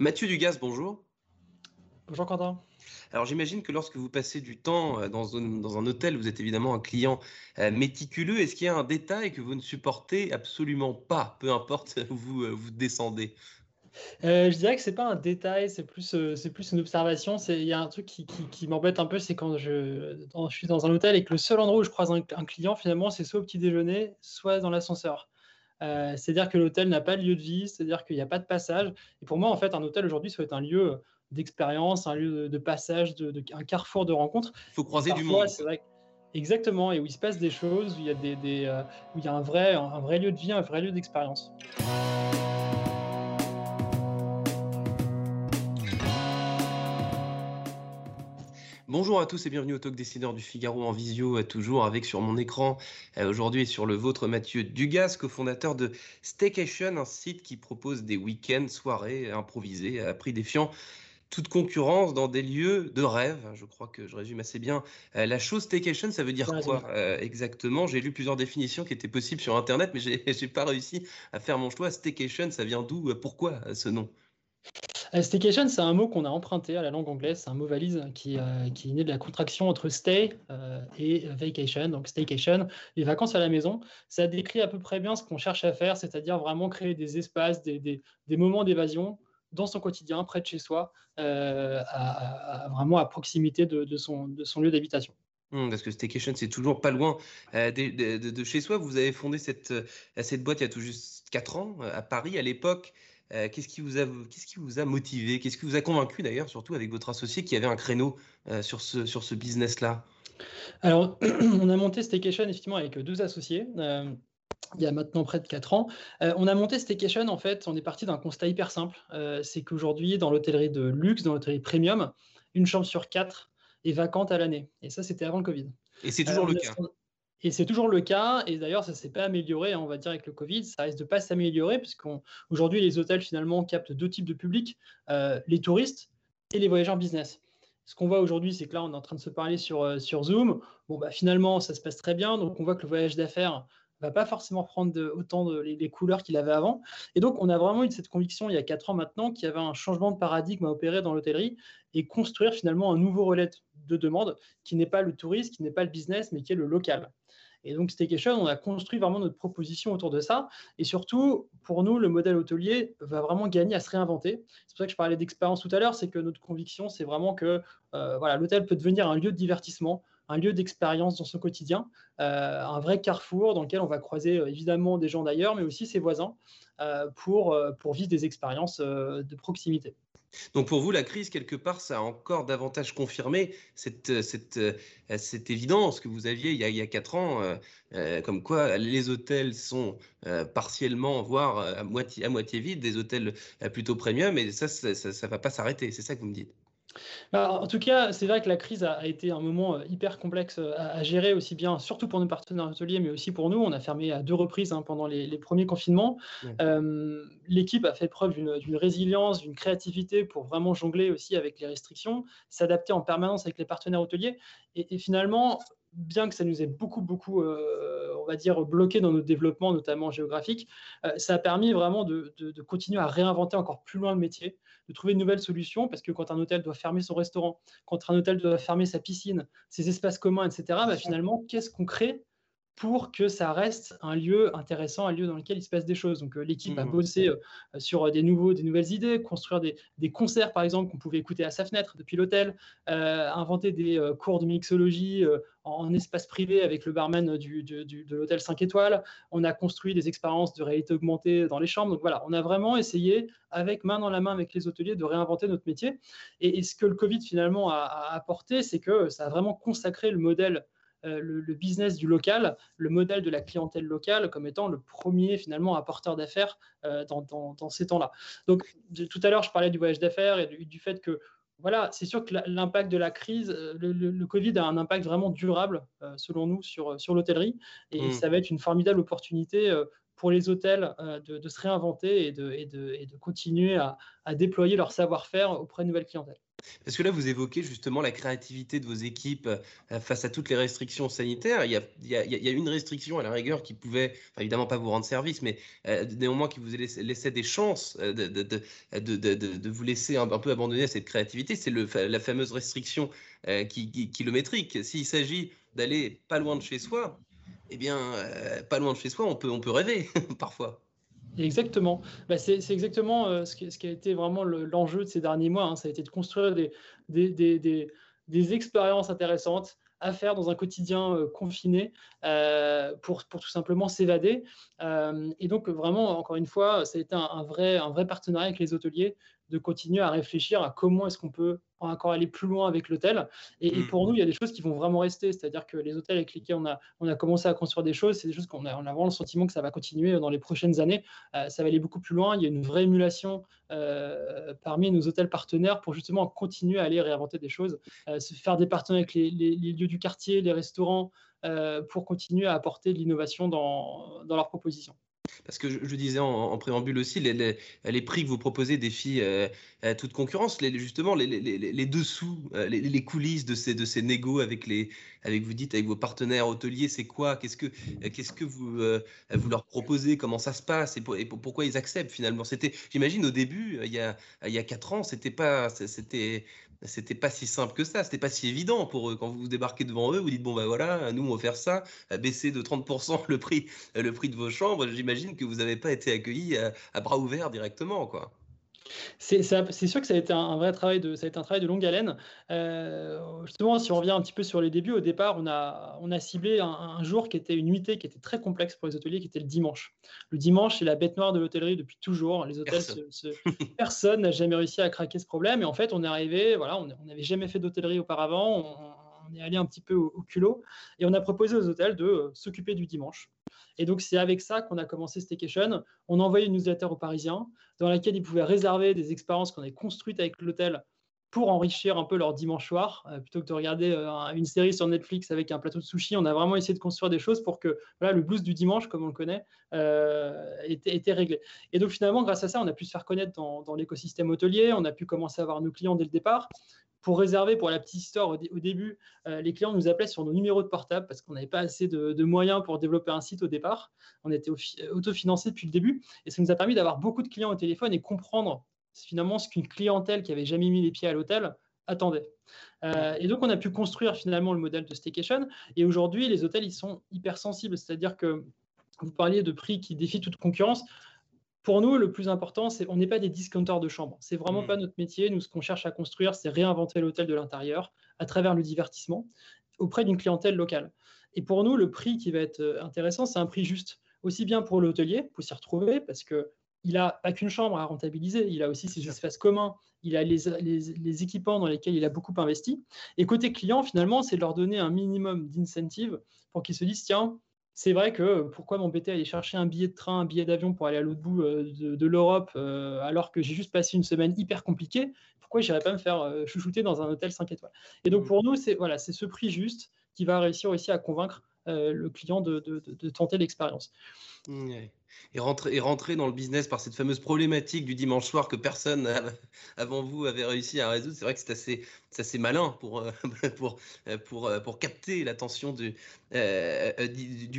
Mathieu Dugas, bonjour. Bonjour Quentin. Alors j'imagine que lorsque vous passez du temps euh, dans un, hôtel, vous êtes évidemment un client euh, méticuleux. Est-ce qu'il y a un détail que vous ne supportez absolument pas, peu importe où vous, euh, vous descendez? Je dirais que c'est pas un détail, c'est plus, c'est plus une observation. Il y a un truc qui, qui, m'embête un peu, c'est quand je, je, suis dans un hôtel et que le seul endroit où je croise un, client, finalement, c'est soit au petit déjeuner, soit dans l'ascenseur. C'est-à-dire que l'hôtel n'a pas de lieu de vie, c'est-à-dire qu'il n'y a pas de passage. Et pour moi, en fait, un hôtel aujourd'hui, ça va être un lieu d'expérience, un lieu de, passage, de, un carrefour de rencontres. Il faut croiser du monde. Vrai, exactement, et où il se passe des choses, où il y a, des, euh, où il y a un, vrai, un vrai lieu de vie, un vrai lieu d'expérience. Bonjour à tous et bienvenue au Talk Décideur du Figaro en visio, toujours avec sur mon écran euh, aujourd'hui et sur le vôtre Mathieu Dugas, cofondateur de Staycation, un site qui propose des week-ends, soirées improvisées à prix défiant toute concurrence dans des lieux de rêve. Je crois que je résume assez bien euh, la chose. Staycation, ça veut dire quoi euh, exactement? J'ai lu plusieurs définitions qui étaient possibles sur Internet, mais j'ai n'ai pas réussi à faire mon choix. Staycation, ça vient d'où Pourquoi ce nom? Staycation, c'est un mot qu'on a emprunté à la langue anglaise, c'est un mot valise qui, qui, est de la contraction entre stay et vacation, donc staycation, les vacances à la maison. Ça décrit à peu près bien ce qu'on cherche à faire, c'est-à-dire vraiment créer des espaces, des, des, moments d'évasion dans son quotidien, près de chez soi, euh, vraiment à proximité de, son, de son lieu d'habitation. Mmh, parce que Staycation, c'est toujours pas loin euh, de, chez soi. Vous avez fondé cette, euh, cette boîte il y a tout juste 4 ans à Paris à l'époque. Qu'est-ce qui vous a, qu'est-ce qui vous a motivé? Qu'est-ce qui vous a convaincu d'ailleurs, surtout avec votre associé qui avait un créneau sur ce, sur ce business-là? Alors, on a monté Staycation effectivement avec deux associés il y a maintenant près de 4 ans. Euh, on a monté Staycation, en fait, on est parti d'un constat hyper simple. Euh, c'est qu'aujourd'hui, dans l'hôtellerie de luxe, dans l'hôtellerie premium, une chambre sur quatre est vacante à l'année. Et ça, c'était avant le Covid. Et c'est toujours euh, le cas. Et c'est toujours le cas. Et d'ailleurs, ça ne s'est pas amélioré, hein, on va dire, avec le Covid. Ça risque de pas s'améliorer, puisqu'aujourd'hui, les hôtels, finalement, captent deux types de publics, les touristes et les voyageurs business. Ce qu'on voit aujourd'hui, c'est que là, on est en train de se parler sur, sur Zoom. Bon, bah, finalement, ça se passe très bien. Donc, on voit que le voyage d'affaires va pas forcément prendre autant de, les, couleurs qu'il avait avant. Et donc, on a vraiment eu cette conviction il y a quatre ans maintenant qu'il y avait un changement de paradigme à opérer dans l'hôtellerie et construire finalement un nouveau relais de demande qui n'est pas le tourisme, qui n'est pas le business, mais qui est le local. Et donc, Staycation, on a construit vraiment notre proposition autour de ça. Et surtout, pour nous, le modèle hôtelier va vraiment gagner à se réinventer. C'est pour ça que je parlais d'expérience tout à l'heure, c'est que notre conviction, c'est vraiment que euh, l'hôtel peut devenir un lieu de divertissement, un lieu d'expérience dans son quotidien, euh, un vrai carrefour dans lequel on va croiser euh, évidemment des gens d'ailleurs, mais aussi ses voisins euh, pour, vivre des expériences de proximité. Donc pour vous, la crise, quelque part, ça a encore davantage confirmé cette, évidence que vous aviez il y a, 4 ans, comme quoi les hôtels sont partiellement, voire à moitié, à moitié vides, des hôtels plutôt premium, et ça, ça ne va pas s'arrêter. C'est ça que vous me dites? En tout cas, c'est vrai que la crise a, été un moment euh, hyper complexe euh, à, gérer, aussi bien, surtout pour nos partenaires hôteliers, mais aussi pour nous. On a fermé à deux reprises hein, pendant les, premiers confinements. Euh, l'équipe a fait preuve d'une résilience, d'une créativité pour vraiment jongler aussi avec les restrictions, s'adapter en permanence avec les partenaires hôteliers. et finalement, bien que ça nous ait beaucoup, beaucoup, euh, on va dire, bloqué dans notre développement, notamment géographique, euh, ça a permis vraiment de, continuer à réinventer encore plus loin le métier, de trouver de nouvelles solutions, parce que quand un hôtel doit fermer son restaurant, quand un hôtel doit fermer sa piscine, ses espaces communs, etc., bah, finalement, qu'est-ce qu'on crée? Pour que ça reste un lieu intéressant, un lieu dans lequel il se passe des choses. Donc euh, l'équipe a mmh. bossé euh, sur euh, des, nouveaux, des nouvelles idées, construire des, concerts par exemple qu'on pouvait écouter à sa fenêtre depuis l'hôtel, inventer des cours de mixologie en, espace privé avec le barman du, de l'hôtel 5 étoiles. On a construit des expériences de réalité augmentée dans les chambres. Donc voilà, on a vraiment essayé avec main dans la main avec les hôteliers de réinventer notre métier. Et, ce que le Covid finalement a, a apporté, c'est que ça a vraiment consacré le modèle euh, le, business du local, le modèle de la clientèle locale comme étant le premier finalement apporteur d'affaires euh, dans, ces temps-là. Donc tout à l'heure, je parlais du voyage d'affaires et du, fait que voilà, c'est sûr que l'impact de la crise, euh, le, Covid a un impact vraiment durable, selon nous, sur, sur l'hôtellerie. Et mmh. ça va être une formidable opportunité pour les hôtels de, se réinventer et de, continuer à, déployer leur savoir-faire auprès de nouvelles clientèles. Parce que là, vous évoquez justement la créativité de vos équipes euh, face à toutes les restrictions sanitaires. Il y, a, une restriction à la rigueur qui pouvait, évidemment pas vous rendre service, mais euh, néanmoins qui vous laissait des chances euh, de, vous laisser un, peu abandonner à cette créativité. C'est la fameuse restriction kilométrique. S'il s'agit d'aller pas loin de chez soi, eh bien, pas loin de chez soi, on peut, on peut rêver parfois. Exactement. Bah, c'est exactement euh, ce, qui, ce, qui, a été vraiment l'enjeu de ces derniers mois. Hein. Ça a été de construire des, des, des, des, expériences intéressantes à faire dans un quotidien euh, confiné euh, pour, pour, tout simplement s'évader. et donc, vraiment, encore une fois, ça a été un, vrai, un vrai partenariat avec les hôteliers de continuer à réfléchir à comment est-ce qu'on peut encore aller plus loin avec l'hôtel. Et, pour nous, il y a des choses qui vont vraiment rester. C'est-à-dire que les hôtels avec lesquels on a, on a commencé à construire des choses, c'est des choses qu'on a, on a vraiment le sentiment que ça va continuer dans les prochaines années. Euh, ça va aller beaucoup plus loin. Il y a une vraie émulation euh, parmi nos hôtels partenaires pour justement continuer à aller réinventer des choses, euh, se faire des partenariats avec les, lieux du quartier, les restaurants, pour continuer à apporter de l'innovation dans, dans leurs propositions. Parce que je, disais en, préambule aussi, les, les, prix que vous proposez défient euh, toute concurrence. Justement, les, dessous, euh, les, coulisses de ces, de négos avec vous dites, avec vos partenaires hôteliers, c'est quoi? Qu'est-ce que, vous, euh, leur proposez? Comment ça se passe? Et, pourquoi ils acceptent finalement? J'imagine, au début, il y a, il y a quatre ans, c'était pas, c'était, c'était pas si simple que ça, c'était pas si évident pour eux. Quand vous débarquez devant eux, vous dites bon ben voilà, nous on va faire ça, baisser de 30% le prix, le prix de vos chambres. J'imagine que vous n'avez pas été accueillis à, à, bras ouverts directement, quoi. C'est sûr que ça a été un, vrai travail de, ça a été un travail de longue haleine. Euh, justement, si on revient un petit peu sur les débuts, au départ, on a, on a ciblé un, jour qui était une nuitée qui était très complexe pour les hôteliers, qui était le dimanche. Le dimanche, c'est la bête noire de l'hôtellerie depuis toujours. Les hôtels, personne n'a jamais réussi à craquer ce problème. Et en fait, on est arrivé, voilà, on n'avait jamais fait d'hôtellerie auparavant. On, est allé un petit peu au, culot et on a proposé aux hôtels de euh, s'occuper du dimanche. Et donc, c'est avec ça qu'on a commencé Staycation. On a envoyé une newsletter aux Parisiens dans laquelle ils pouvaient réserver des expériences qu'on avait construites avec l'hôtel pour enrichir un peu leur dimanche soir, euh, plutôt que de regarder euh, une série sur Netflix avec un plateau de sushi. On a vraiment essayé de construire des choses pour que le blues du dimanche, comme on le connaît, était, réglé. Et donc finalement, grâce à ça, on a pu se faire connaître dans l'écosystème hôtelier, on a pu commencer à avoir nos clients dès le départ pour réserver, pour la petite histoire, au, début, euh, les clients nous appelaient sur nos numéros de portable parce qu'on n'avait pas assez de, moyens pour développer un site au départ. On était autofinancé depuis le début et ça nous a permis d'avoir beaucoup de clients au téléphone et comprendre finalement ce qu'une clientèle qui avait jamais mis les pieds à l'hôtel attendait. Euh, et donc, on a pu construire finalement le modèle de staycation. Et aujourd'hui, les hôtels, ils sont hypersensibles. C'est-à-dire que vous parliez de prix qui défient toute concurrence pour nous, le plus important, c'est on n'est pas des discounters de chambre. C'est vraiment mmh. pas notre métier. Nous, ce qu'on cherche à construire, c'est réinventer l'hôtel de l'intérieur à travers le divertissement auprès d'une clientèle locale. Et pour nous, le prix qui va être euh, intéressant, c'est un prix juste, aussi bien pour l'hôtelier, pour s'y retrouver, parce que il n'a pas qu'une chambre à rentabiliser, il a aussi ses espaces communs, il a les, les, équipements dans lesquels il a beaucoup investi. Et côté client, finalement, c'est de leur donner un minimum d'incentive pour qu'ils se disent, tiens, c'est vrai que pourquoi m'embêter à aller chercher un billet de train, un billet d'avion pour aller à l'autre bout euh, de, l'Europe euh, alors que j'ai juste passé une semaine hyper compliquée? Pourquoi je n'irais pas me faire euh, chouchouter dans un hôtel 5 étoiles? Et donc mmh. pour nous, c'est voilà, ce prix juste qui va réussir aussi à convaincre le client de, tenter l'expérience. Mmh, et rentrer, dans le business par cette fameuse problématique du dimanche soir que personne avant vous avait réussi à résoudre, c'est vrai que c'est assez, malin pour, euh, euh, euh, pour capter l'attention du,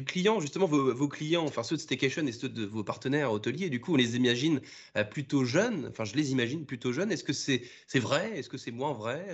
client. Justement, vos, clients, enfin ceux de Staycation et ceux de vos partenaires hôteliers, du coup, on les imagine plutôt jeunes. Enfin, je les imagine plutôt jeunes. Est-ce que c'est vrai? Est-ce que c'est moins vrai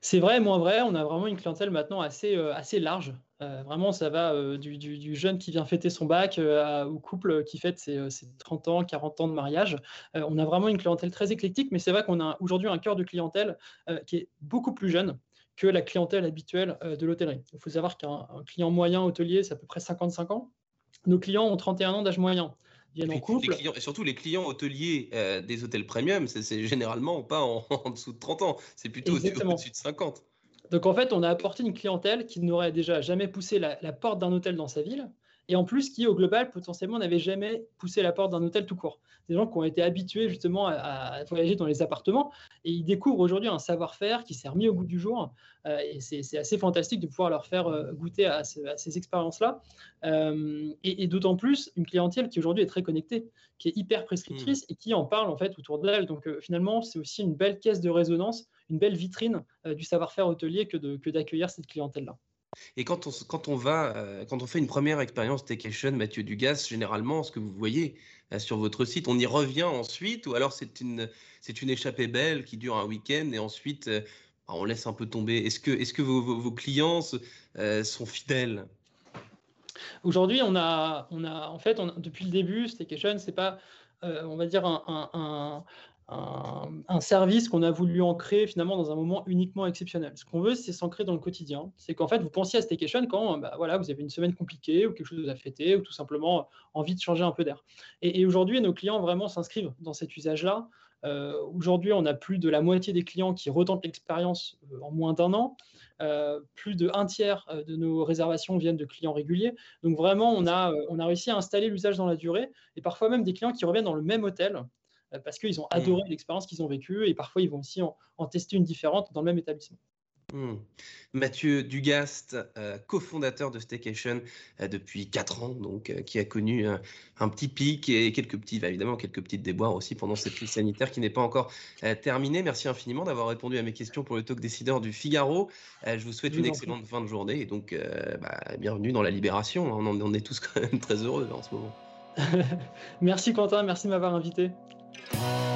C'est vrai, moins vrai. On a vraiment une clientèle maintenant assez large. Euh, vraiment, ça va euh, du, jeune qui vient fêter son bac euh, au couple qui fête ses, 30 ans, 40 ans de mariage. on a vraiment une clientèle très éclectique, mais c'est vrai qu'on a aujourd'hui un cœur de clientèle qui est beaucoup plus jeune que la clientèle habituelle de l'hôtellerie. Il faut savoir qu'un client moyen hôtelier, c'est à peu près 55 ans. Nos clients ont 31 ans d'âge moyen. Viennent en couple. et surtout les clients hôteliers des hôtels premium, c'est généralement pas en, dessous de 30 ans, c'est plutôt au-dessus de 50. Donc en fait, on a apporté une clientèle qui n'aurait déjà jamais poussé la, porte d'un hôtel dans sa ville et en plus qui, au global, potentiellement n'avaient jamais poussé la porte d'un hôtel tout court. Des gens qui ont été habitués justement à, voyager dans les appartements et ils découvrent aujourd'hui un savoir-faire qui s'est remis au goût du jour. Euh, et c'est assez fantastique de pouvoir leur faire euh, goûter à, ces expériences-là. Euh, et, d'autant plus une clientèle qui aujourd'hui est très connectée, qui est hyper prescriptrice mmh. et qui en parle en fait autour d'elle. Donc finalement, c'est aussi une belle caisse de résonance, une belle vitrine du savoir-faire hôtelier que d'accueillir cette clientèle-là. Et quand on, quand on va, euh, quand on fait une première expérience staycation, Mathieu Dugas, généralement, ce que vous voyez euh, sur votre site, on y revient ensuite, ou alors c'est une, c'est une échappée belle qui dure un week-end et ensuite euh, bah, on laisse un peu tomber. Est-ce que, est-ce que vos, vos, clients sont fidèles? Aujourd'hui, on a, on a, en fait, on depuis le début, Staycation, c'est pas, on va dire un, un, un, service qu'on a voulu ancrer finalement dans un moment uniquement exceptionnel. Ce qu'on veut, c'est s'ancrer dans le quotidien. C'est qu'en fait, vous pensiez à Staycation quand bah, voilà, vous avez une semaine compliquée ou quelque chose à fêter ou tout simplement envie de changer un peu d'air. Et, aujourd'hui, nos clients vraiment s'inscrivent dans cet usage-là. Euh, aujourd'hui, on a plus de la moitié des clients qui retentent l'expérience euh, en moins d'un an. Euh, plus de un tiers de nos réservations viennent de clients réguliers. Donc vraiment, on a, réussi à installer l'usage dans la durée et parfois même des clients qui reviennent dans le même hôtel parce qu'ils ont adoré mmh. l'expérience qu'ils ont vécue et parfois ils vont aussi en, tester une différente dans le même établissement. Mmh. Mathieu Dugast, euh, cofondateur de Staycation euh, depuis 4 ans, donc qui a connu un petit pic et quelques petits, bah, évidemment quelques petites déboires aussi pendant cette crise sanitaire qui n'est pas encore terminée. Merci infiniment d'avoir répondu à mes questions pour le talk décideur du Figaro. je vous souhaite une excellente fin de journée et donc bah, bienvenue dans la libération. On, on est tous quand même très heureux en ce moment. merci Quentin, merci de m'avoir invité. You.